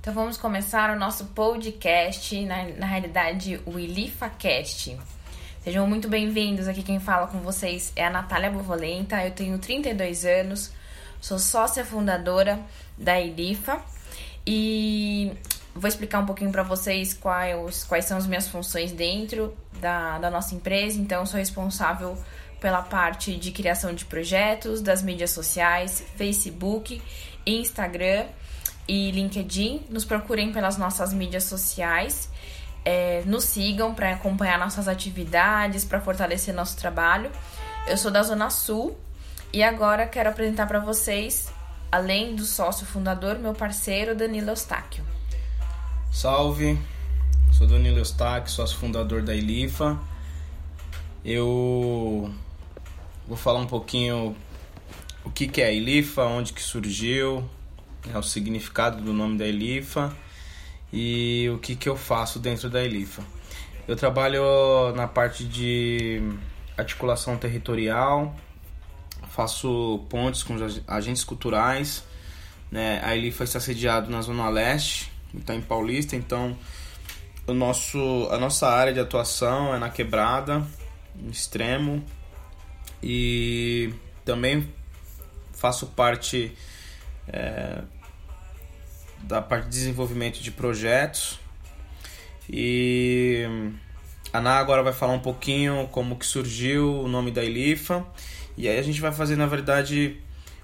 Então vamos começar o nosso podcast, na, na realidade o IlifaCast. Sejam muito bem-vindos. Aqui quem fala com vocês é a Natália Bovolenta. Eu tenho 32 anos, sou sócia fundadora da Ilifa e vou explicar um pouquinho para vocês quais, quais são as minhas funções dentro da, da nossa empresa. Então, sou responsável pela parte de criação de projetos, das mídias sociais, Facebook, Instagram e LinkedIn. Nos procurem pelas nossas mídias sociais. É, nos sigam para acompanhar nossas atividades, para fortalecer nosso trabalho. Eu sou da Zona Sul e agora quero apresentar para vocês, além do sócio fundador, meu parceiro Danilo Eustáquio. Salve, sou Danilo Eustáquio, sócio fundador da Ilifa. Eu vou falar um pouquinho o que, que é a Ilifa, onde que surgiu, né, o significado do nome da Elifa e o que, que eu faço dentro da Elifa. Eu trabalho na parte de articulação territorial, faço pontes com agentes culturais. Né? A Elifa está sediado na Zona Leste, está em Paulista, então o nosso, a nossa área de atuação é na quebrada, no extremo, e também faço parte é, da parte de desenvolvimento de projetos. E a Ana agora vai falar um pouquinho como que surgiu o nome da Ilifa. E aí a gente vai fazer, na verdade,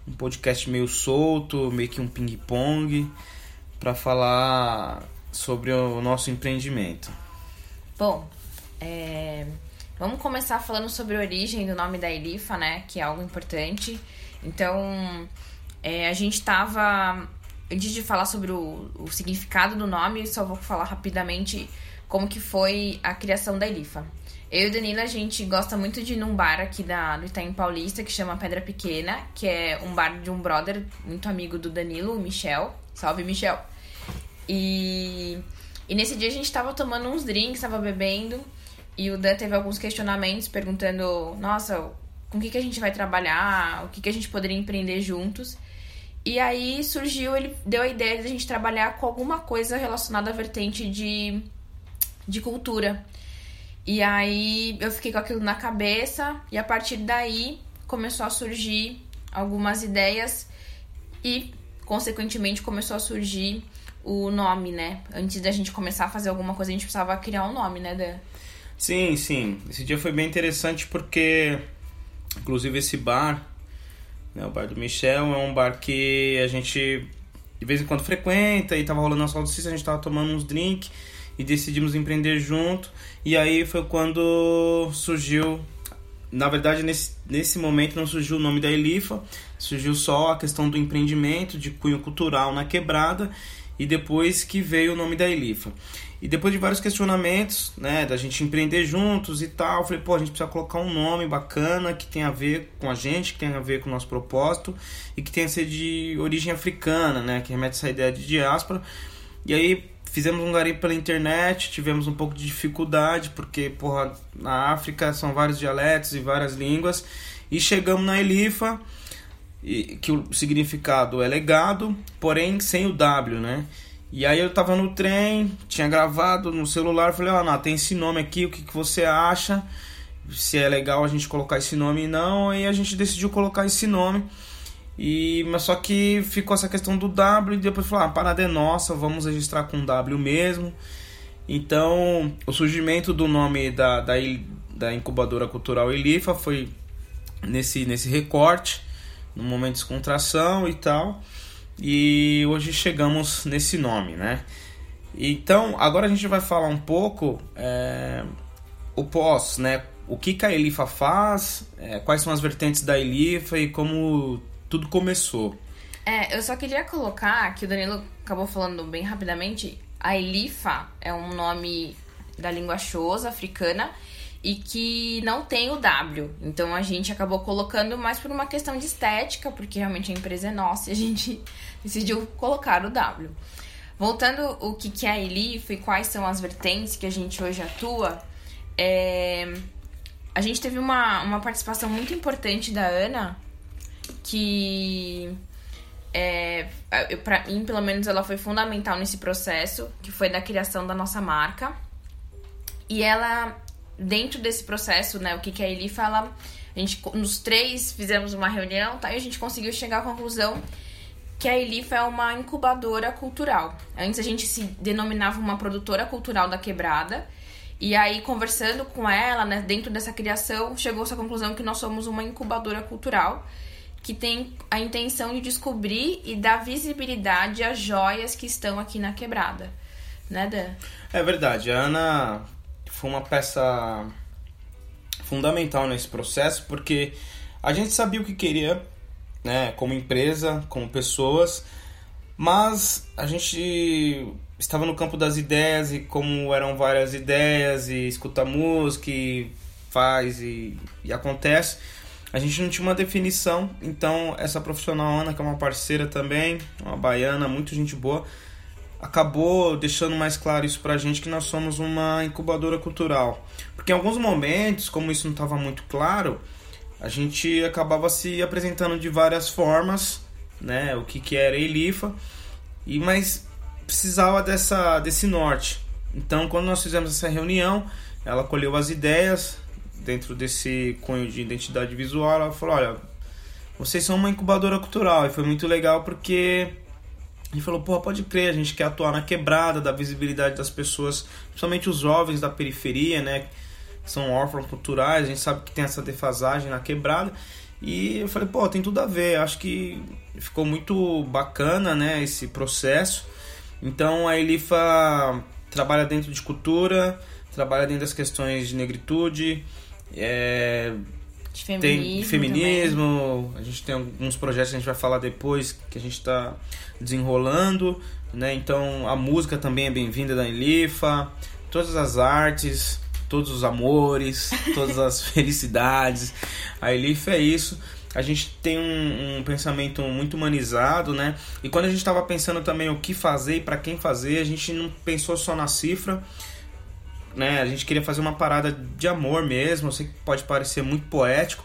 um podcast meio solto, meio que um ping-pong, para falar sobre o nosso empreendimento. Bom, é... vamos começar falando sobre a origem do nome da Ilifa, né? Que é algo importante. Então, é, a gente estava. Antes de falar sobre o, o significado do nome, só vou falar rapidamente como que foi a criação da Elifa. Eu e o Danilo, a gente gosta muito de ir num bar aqui da, do Itaim Paulista, que chama Pedra Pequena, que é um bar de um brother muito amigo do Danilo, o Michel. Salve, Michel! E, e nesse dia a gente tava tomando uns drinks, tava bebendo, e o Dan teve alguns questionamentos perguntando, nossa, com o que, que a gente vai trabalhar, o que, que a gente poderia empreender juntos. E aí surgiu, ele deu a ideia de a gente trabalhar com alguma coisa relacionada à vertente de, de cultura. E aí eu fiquei com aquilo na cabeça e a partir daí começou a surgir algumas ideias e consequentemente começou a surgir o nome, né? Antes da gente começar a fazer alguma coisa, a gente precisava criar um nome, né, Dan? Sim, sim. Esse dia foi bem interessante porque inclusive esse bar né? O bar do Michel é um bar que a gente de vez em quando frequenta e tava rolando a solstício, a gente tava tomando uns drinks e decidimos empreender junto. E aí foi quando surgiu, na verdade nesse, nesse momento não surgiu o nome da Elifa, surgiu só a questão do empreendimento de cunho cultural na quebrada e depois que veio o nome da Elifa. E depois de vários questionamentos, né, da gente empreender juntos e tal, falei, pô, a gente precisa colocar um nome bacana que tenha a ver com a gente, que tenha a ver com o nosso propósito e que tenha a ser de origem africana, né, que remete essa ideia de diáspora. E aí fizemos um garimpo pela internet, tivemos um pouco de dificuldade, porque, porra, na África são vários dialetos e várias línguas, e chegamos na Elifa, que o significado é legado, porém sem o W, né? E aí eu tava no trem, tinha gravado no celular, falei, ó, oh, tem esse nome aqui, o que, que você acha? Se é legal a gente colocar esse nome não, aí a gente decidiu colocar esse nome. E, mas só que ficou essa questão do W e depois falou, ah, a parada é nossa, vamos registrar com W mesmo. Então, o surgimento do nome da, da, da incubadora cultural Elifa foi nesse, nesse recorte, no momento de descontração e tal. E hoje chegamos nesse nome, né? Então, agora a gente vai falar um pouco é, o pós, né? O que, que a Elifa faz, é, quais são as vertentes da Elifa e como tudo começou. É, eu só queria colocar que o Danilo acabou falando bem rapidamente. A Elifa é um nome da língua Xhosa africana e que não tem o W. Então a gente acabou colocando mais por uma questão de estética, porque realmente a empresa é nossa e a gente decidiu colocar o W. Voltando o que, que é a Elif e quais são as vertentes que a gente hoje atua, é... a gente teve uma, uma participação muito importante da Ana, que é, para mim, pelo menos, ela foi fundamental nesse processo, que foi da criação da nossa marca. E ela, dentro desse processo, né, o que, que a Eli fala, a gente, nos três fizemos uma reunião, tá, e a gente conseguiu chegar à conclusão que a Elifa é uma incubadora cultural. Antes a gente se denominava uma produtora cultural da quebrada. E aí, conversando com ela, né, dentro dessa criação, chegou-se à conclusão que nós somos uma incubadora cultural que tem a intenção de descobrir e dar visibilidade às joias que estão aqui na quebrada. Né, Dan? É verdade. A Ana foi uma peça fundamental nesse processo porque a gente sabia o que queria, né, como empresa, como pessoas, mas a gente estava no campo das ideias e como eram várias ideias e escuta música e faz e, e acontece a gente não tinha uma definição, então essa profissional Ana, que é uma parceira também, uma baiana, muito gente boa, acabou deixando mais claro isso pra gente que nós somos uma incubadora cultural. Porque em alguns momentos, como isso não estava muito claro, a gente acabava se apresentando de várias formas, né, o que que era Elifa, e mas precisava dessa desse norte. Então, quando nós fizemos essa reunião, ela colheu as ideias, dentro desse cunho de identidade visual, ela falou: olha, vocês são uma incubadora cultural. E foi muito legal porque ele falou: pô, pode crer, a gente quer atuar na quebrada, da visibilidade das pessoas, principalmente os jovens da periferia, né? Que são órfãos culturais, a gente sabe que tem essa defasagem na quebrada. E eu falei, pô, tem tudo a ver. Acho que ficou muito bacana, né, esse processo. Então a Elifa trabalha dentro de cultura, trabalha dentro das questões de negritude, é, de feminismo. Tem feminismo, a gente tem alguns projetos que a gente vai falar depois que a gente está desenrolando, né? Então a música também é bem-vinda da Elifa, todas as artes, todos os amores, todas as felicidades. A Elifa é isso. A gente tem um, um pensamento muito humanizado, né? E quando a gente estava pensando também o que fazer e para quem fazer, a gente não pensou só na cifra, né? A gente queria fazer uma parada de amor mesmo. Eu sei que pode parecer muito poético,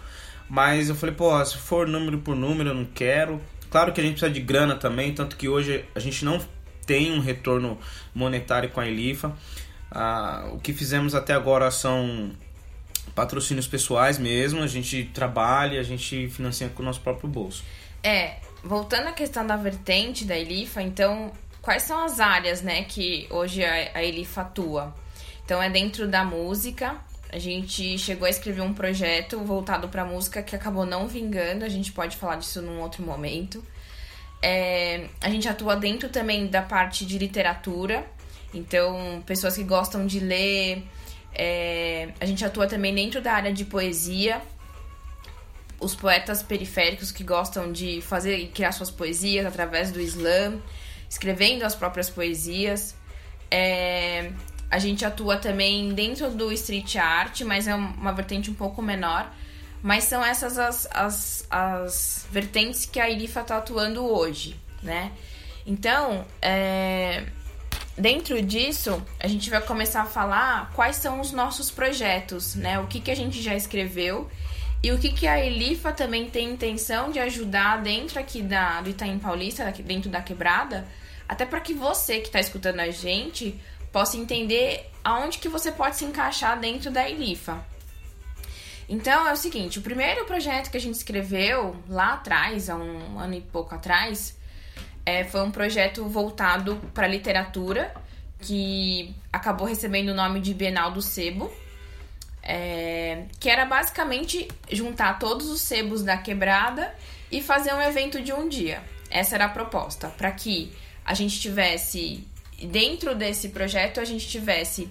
mas eu falei, pô, se for número por número, eu não quero. Claro que a gente precisa de grana também, tanto que hoje a gente não tem um retorno monetário com a Elifa. Ah, o que fizemos até agora são patrocínios pessoais mesmo. A gente trabalha, a gente financia com o nosso próprio bolso. É, voltando à questão da vertente da Elifa, então, quais são as áreas, né, que hoje a, a Elifa atua? Então é dentro da música. A gente chegou a escrever um projeto voltado para música que acabou não vingando. A gente pode falar disso num outro momento. É, a gente atua dentro também da parte de literatura. Então, pessoas que gostam de ler. É, a gente atua também dentro da área de poesia. Os poetas periféricos que gostam de fazer e criar suas poesias através do slam, escrevendo as próprias poesias. É, a gente atua também dentro do street art, mas é uma vertente um pouco menor. Mas são essas as, as, as vertentes que a Irifa está atuando hoje, né? Então, é, dentro disso, a gente vai começar a falar quais são os nossos projetos, né? O que, que a gente já escreveu e o que, que a Elifa também tem intenção de ajudar dentro aqui da, do Itaim Paulista, dentro da quebrada, até para que você que está escutando a gente possa entender aonde que você pode se encaixar dentro da Elifa. Então é o seguinte, o primeiro projeto que a gente escreveu lá atrás, há um ano e pouco atrás, é, foi um projeto voltado para literatura que acabou recebendo o nome de Bienal do Sebo, é, que era basicamente juntar todos os sebos da quebrada e fazer um evento de um dia. Essa era a proposta, para que a gente tivesse dentro desse projeto a gente tivesse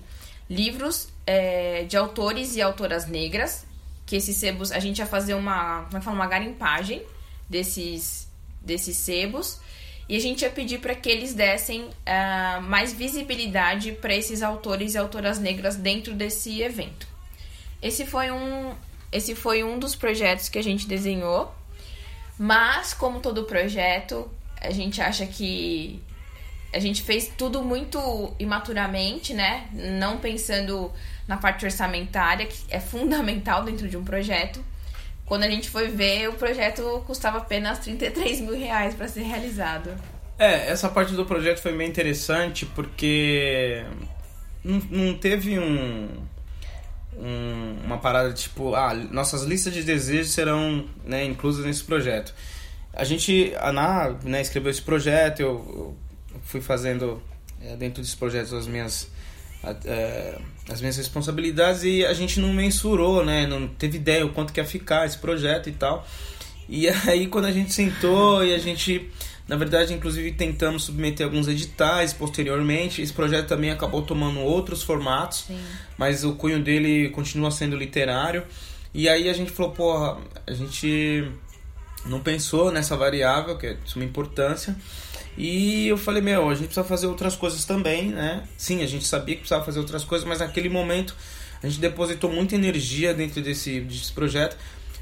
livros é, de autores e autoras negras, que esses sebos, a gente ia fazer uma, como é fala, uma garimpagem desses, desses sebos, e a gente ia pedir para que eles dessem uh, mais visibilidade para esses autores e autoras negras dentro desse evento. Esse foi um, esse foi um dos projetos que a gente desenhou, mas como todo projeto, a gente acha que a gente fez tudo muito imaturamente, né? Não pensando na parte orçamentária, que é fundamental dentro de um projeto. quando a gente foi ver, o projeto custava apenas 33 mil reais para ser realizado. É, essa parte do projeto foi bem interessante porque não, não teve um, um, uma parada tipo, ah, nossas listas de desejos serão né, inclusas nesse projeto. A gente, a Ana né, escreveu esse projeto, eu, eu fui fazendo é, dentro desse projeto as minhas é, as minhas responsabilidades e a gente não mensurou, né? Não teve ideia o quanto que ia ficar esse projeto e tal. E aí quando a gente sentou e a gente, na verdade, inclusive tentamos submeter alguns editais posteriormente, esse projeto também acabou tomando outros formatos, Sim. mas o cunho dele continua sendo literário. E aí a gente falou, porra, a gente não pensou nessa variável, que é de suma importância. E eu falei, meu, a gente precisa fazer outras coisas também, né? Sim, a gente sabia que precisava fazer outras coisas, mas naquele momento a gente depositou muita energia dentro desse, desse projeto.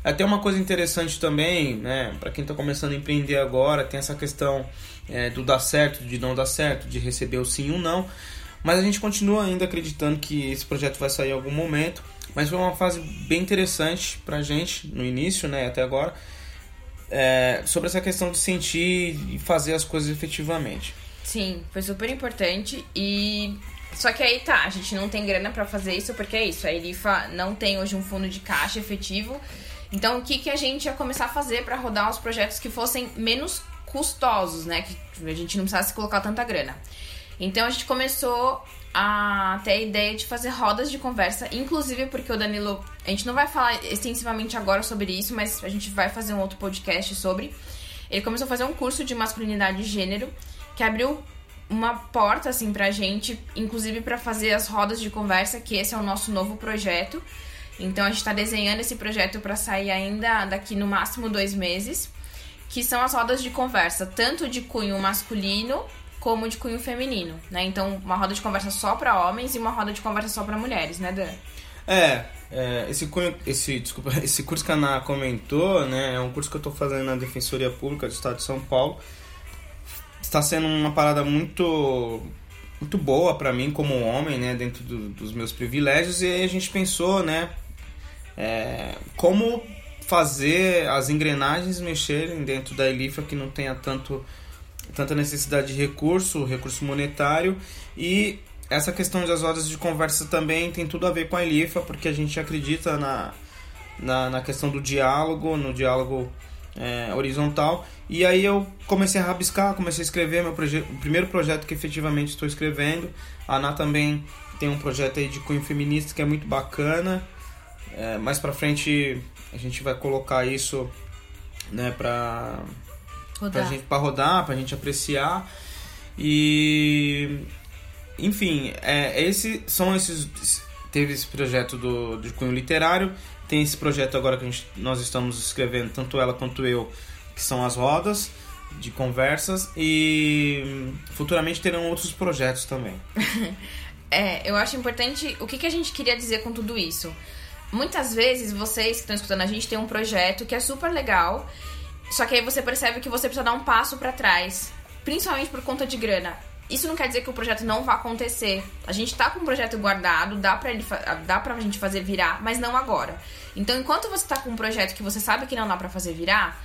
Até uma coisa interessante também, né? Para quem está começando a empreender agora, tem essa questão é, do dar certo, de não dar certo, de receber o sim ou não. Mas a gente continua ainda acreditando que esse projeto vai sair em algum momento. Mas foi uma fase bem interessante pra gente no início, né? Até agora é, sobre essa questão de sentir e fazer as coisas efetivamente. Sim, foi super importante e só que aí tá, a gente não tem grana para fazer isso porque é isso, a Elifa não tem hoje um fundo de caixa efetivo. Então o que que a gente ia começar a fazer para rodar os projetos que fossem menos custosos, né, que a gente não precisasse colocar tanta grana. Então a gente começou a a ideia de fazer rodas de conversa, inclusive porque o Danilo. A gente não vai falar extensivamente agora sobre isso, mas a gente vai fazer um outro podcast sobre. Ele começou a fazer um curso de masculinidade e gênero que abriu uma porta assim pra gente, inclusive para fazer as rodas de conversa, que esse é o nosso novo projeto. Então a gente está desenhando esse projeto para sair ainda daqui no máximo dois meses, que são as rodas de conversa, tanto de cunho masculino como de cunho feminino, né? Então, uma roda de conversa só para homens e uma roda de conversa só para mulheres, né, Dan? É, é, esse, cunho, esse, desculpa, esse curso que a Ana comentou, né, é um curso que eu estou fazendo na Defensoria Pública do Estado de São Paulo. Está sendo uma parada muito muito boa para mim como homem, né, dentro do, dos meus privilégios e aí a gente pensou, né, é, como fazer as engrenagens mexerem dentro da Elifa que não tenha tanto tanta necessidade de recurso, recurso monetário e essa questão das rodas de conversa também tem tudo a ver com a Elifa, porque a gente acredita na, na, na questão do diálogo, no diálogo é, horizontal. E aí eu comecei a rabiscar, comecei a escrever meu o primeiro projeto que efetivamente estou escrevendo. A Ana também tem um projeto aí de cunho feminista que é muito bacana. É, mais pra frente a gente vai colocar isso né, pra rodar. Pra, gente, pra rodar, pra gente apreciar. E. Enfim, é, esse, são esses. Teve esse projeto do, do cunho literário, tem esse projeto agora que gente, nós estamos escrevendo, tanto ela quanto eu, que são as rodas de conversas e futuramente terão outros projetos também. é, eu acho importante o que, que a gente queria dizer com tudo isso. Muitas vezes vocês que estão escutando a gente tem um projeto que é super legal só que aí você percebe que você precisa dar um passo para trás, principalmente por conta de grana. Isso não quer dizer que o projeto não vá acontecer. A gente tá com o projeto guardado, dá pra, ele, dá pra gente fazer virar, mas não agora. Então, enquanto você tá com um projeto que você sabe que não dá para fazer virar,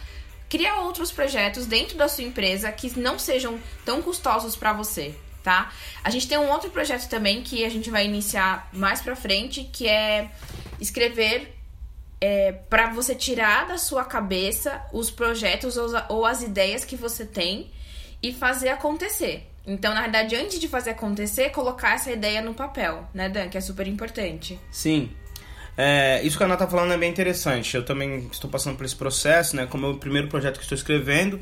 cria outros projetos dentro da sua empresa que não sejam tão custosos para você, tá? A gente tem um outro projeto também que a gente vai iniciar mais pra frente, que é escrever é, para você tirar da sua cabeça os projetos ou, ou as ideias que você tem e fazer acontecer. Então, na verdade, antes de fazer acontecer, colocar essa ideia no papel, né, Dan? Que é super importante. Sim. É, isso que a Ana tá falando é bem interessante. Eu também estou passando por esse processo, né? Como é o primeiro projeto que estou escrevendo,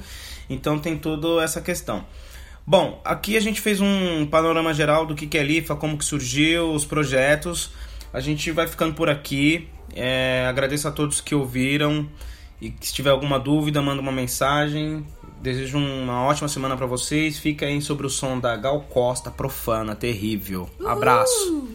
então tem toda essa questão. Bom, aqui a gente fez um panorama geral do que é LIFA, como que surgiu, os projetos. A gente vai ficando por aqui. É, agradeço a todos que ouviram. E se tiver alguma dúvida, manda uma mensagem. Desejo uma ótima semana para vocês. Fica aí sobre o som da Gal Costa, profana, terrível. Abraço.